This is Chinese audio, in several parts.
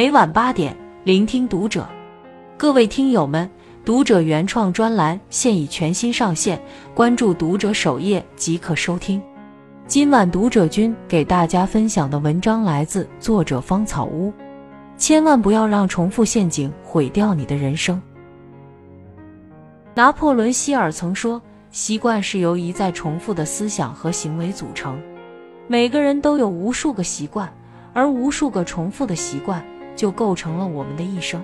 每晚八点，聆听读者。各位听友们，读者原创专栏现已全新上线，关注读者首页即可收听。今晚读者君给大家分享的文章来自作者芳草屋。千万不要让重复陷阱毁掉你的人生。拿破仑·希尔曾说：“习惯是由一再重复的思想和行为组成。每个人都有无数个习惯，而无数个重复的习惯就构成了我们的一生。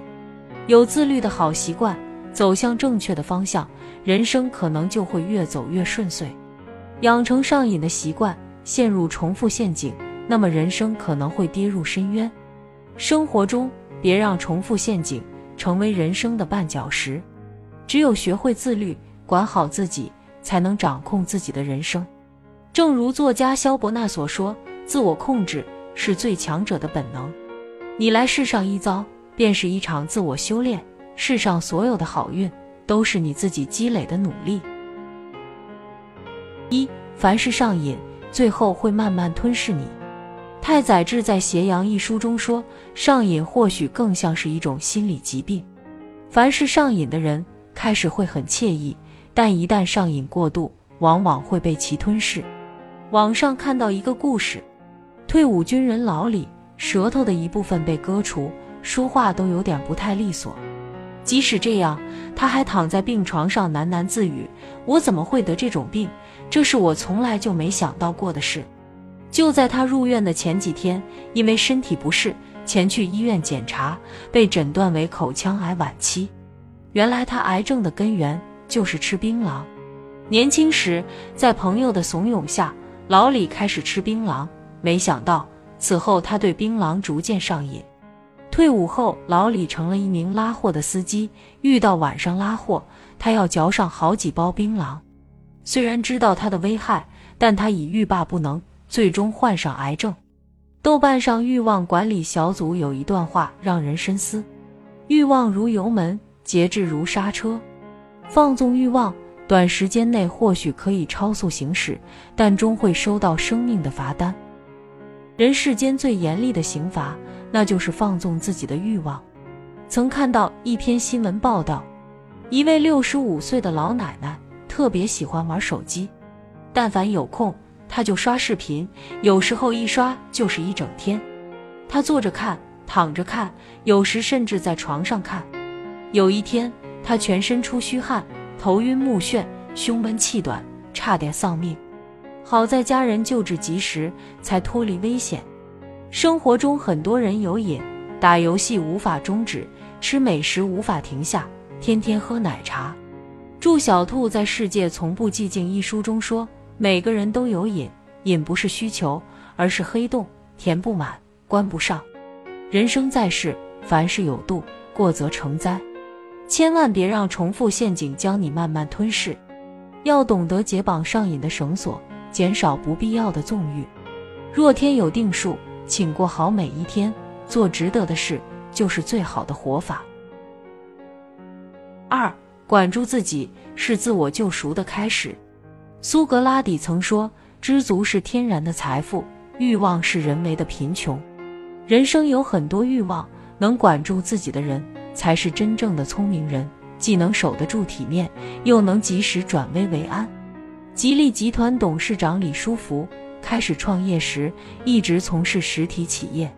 有自律的好习惯，走向正确的方向，人生可能就会越走越顺遂。养成上瘾的习惯，陷入重复陷阱，那么人生可能会跌入深渊。”生活中，别让重复陷阱成为人生的绊脚石。只有学会自律，管好自己，才能掌控自己的人生。正如作家萧伯纳所说：“自我控制是最强者的本能。”你来世上一遭，便是一场自我修炼。世上所有的好运，都是你自己积累的努力。一，凡事上瘾，最后会慢慢吞噬你。太宰治在《斜阳》一书中说：“上瘾或许更像是一种心理疾病。凡是上瘾的人，开始会很惬意，但一旦上瘾过度，往往会被其吞噬。”网上看到一个故事：退伍军人老李，舌头的一部分被割除，说话都有点不太利索。即使这样，他还躺在病床上喃喃自语：“我怎么会得这种病？这是我从来就没想到过的事。”就在他入院的前几天，因为身体不适，前去医院检查，被诊断为口腔癌晚期。原来他癌症的根源就是吃槟榔。年轻时，在朋友的怂恿下，老李开始吃槟榔。没想到，此后他对槟榔逐渐上瘾。退伍后，老李成了一名拉货的司机。遇到晚上拉货，他要嚼上好几包槟榔。虽然知道它的危害，但他已欲罢不能。最终患上癌症。豆瓣上欲望管理小组有一段话让人深思：欲望如油门，节制如刹车。放纵欲望，短时间内或许可以超速行驶，但终会收到生命的罚单。人世间最严厉的刑罚，那就是放纵自己的欲望。曾看到一篇新闻报道，一位六十五岁的老奶奶特别喜欢玩手机，但凡有空。她就刷视频，有时候一刷就是一整天。她坐着看，躺着看，有时甚至在床上看。有一天，她全身出虚汗，头晕目眩，胸闷气短，差点丧命。好在家人救治及时，才脱离危险。生活中很多人有瘾，打游戏无法终止，吃美食无法停下，天天喝奶茶。祝小兔在《世界从不寂静》一书中说。每个人都有瘾，瘾不是需求，而是黑洞，填不满，关不上。人生在世，凡事有度，过则成灾。千万别让重复陷阱将你慢慢吞噬。要懂得解绑上瘾的绳索，减少不必要的纵欲。若天有定数，请过好每一天，做值得的事，就是最好的活法。二，管住自己，是自我救赎的开始。苏格拉底曾说：“知足是天然的财富，欲望是人为的贫穷。”人生有很多欲望，能管住自己的人才是真正的聪明人，既能守得住体面，又能及时转危为安。吉利集团董事长李书福开始创业时，一直从事实体企业。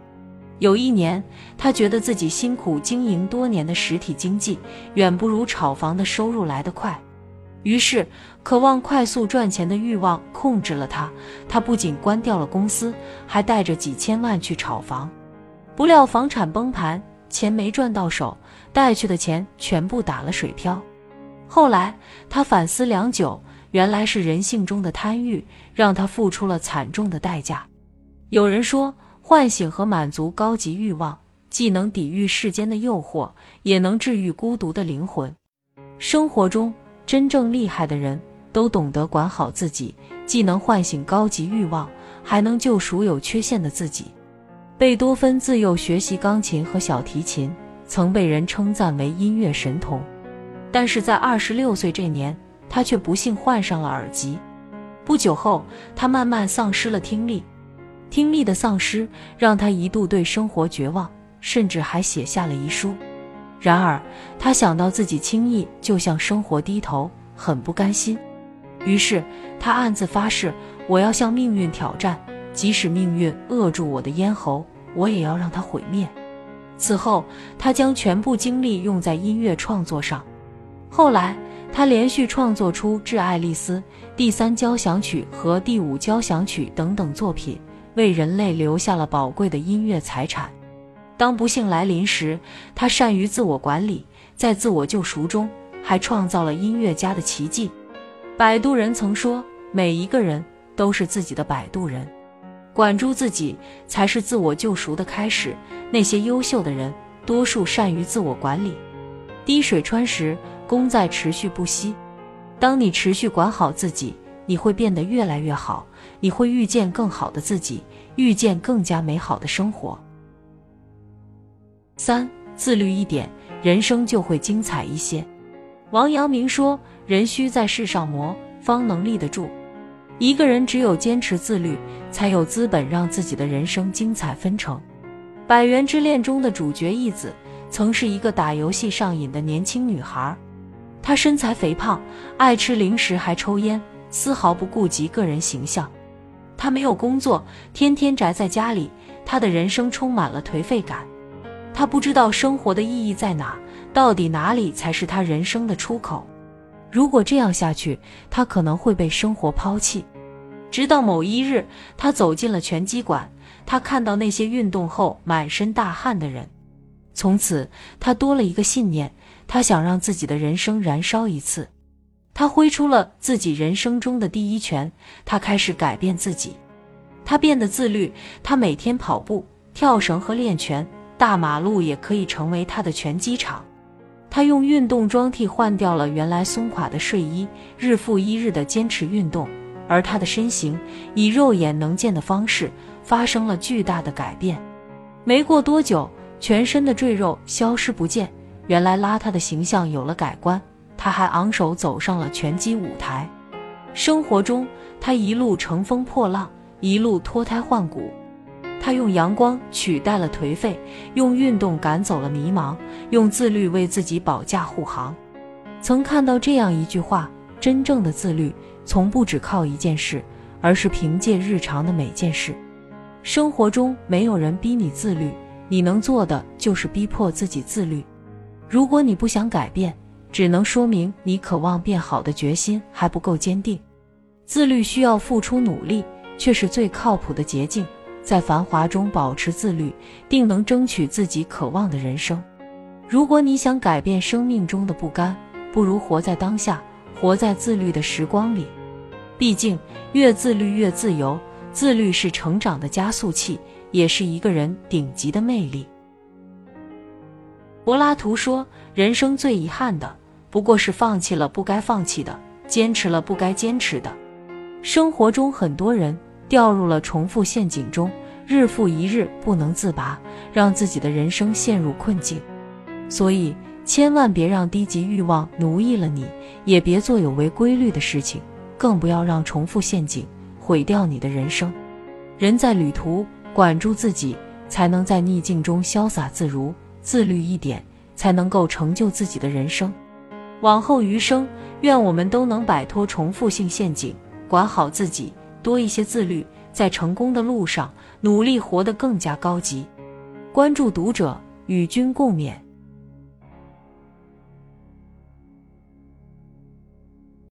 有一年，他觉得自己辛苦经营多年的实体经济，远不如炒房的收入来得快。于是，渴望快速赚钱的欲望控制了他。他不仅关掉了公司，还带着几千万去炒房。不料房产崩盘，钱没赚到手，带去的钱全部打了水漂。后来他反思良久，原来是人性中的贪欲让他付出了惨重的代价。有人说，唤醒和满足高级欲望，既能抵御世间的诱惑，也能治愈孤独的灵魂。生活中。真正厉害的人都懂得管好自己，既能唤醒高级欲望，还能救赎有缺陷的自己。贝多芬自幼学习钢琴和小提琴，曾被人称赞为音乐神童。但是在二十六岁这年，他却不幸患上了耳疾。不久后，他慢慢丧失了听力。听力的丧失让他一度对生活绝望，甚至还写下了遗书。然而，他想到自己轻易就向生活低头，很不甘心。于是，他暗自发誓：我要向命运挑战，即使命运扼住我的咽喉，我也要让它毁灭。此后，他将全部精力用在音乐创作上。后来，他连续创作出《致爱丽丝》《第三交响曲》和《第五交响曲》等等作品，为人类留下了宝贵的音乐财产。当不幸来临时，他善于自我管理，在自我救赎中还创造了音乐家的奇迹。摆渡人曾说：“每一个人都是自己的摆渡人，管住自己才是自我救赎的开始。”那些优秀的人，多数善于自我管理。滴水穿石，功在持续不息。当你持续管好自己，你会变得越来越好，你会遇见更好的自己，遇见更加美好的生活。三，自律一点，人生就会精彩一些。王阳明说：“人需在世上磨，方能立得住。”一个人只有坚持自律，才有资本让自己的人生精彩纷呈。《百元之恋》中的主角义子，曾是一个打游戏上瘾的年轻女孩。他身材肥胖，爱吃零食，还抽烟，丝毫不顾及个人形象。他没有工作，天天宅在家里，他的人生充满了颓废感。他不知道生活的意义在哪，到底哪里才是他人生的出口？如果这样下去，他可能会被生活抛弃。直到某一日，他走进了拳击馆，他看到那些运动后满身大汗的人。从此，他多了一个信念：他想让自己的人生燃烧一次。他挥出了自己人生中的第一拳，他开始改变自己。他变得自律，他每天跑步、跳绳和练拳。大马路也可以成为他的拳击场。他用运动装替换掉了原来松垮的睡衣，日复一日的坚持运动，而他的身形以肉眼能见的方式发生了巨大的改变。没过多久，全身的赘肉消失不见，原来邋遢的形象有了改观。他还昂首走上了拳击舞台。生活中，他一路乘风破浪，一路脱胎换骨。他用阳光取代了颓废，用运动赶走了迷茫，用自律为自己保驾护航。曾看到这样一句话：真正的自律，从不只靠一件事，而是凭借日常的每件事。生活中没有人逼你自律，你能做的就是逼迫自己自律。如果你不想改变，只能说明你渴望变好的决心还不够坚定。自律需要付出努力，却是最靠谱的捷径。在繁华中保持自律，定能争取自己渴望的人生。如果你想改变生命中的不甘，不如活在当下，活在自律的时光里。毕竟，越自律越自由。自律是成长的加速器，也是一个人顶级的魅力。柏拉图说：“人生最遗憾的，不过是放弃了不该放弃的，坚持了不该坚持的。”生活中很多人。掉入了重复陷阱中，日复一日不能自拔，让自己的人生陷入困境。所以，千万别让低级欲望奴役了你，也别做有违规律的事情，更不要让重复陷阱毁掉你的人生。人在旅途，管住自己，才能在逆境中潇洒自如；自律一点，才能够成就自己的人生。往后余生，愿我们都能摆脱重复性陷阱，管好自己。多一些自律，在成功的路上努力活得更加高级。关注读者，与君共勉。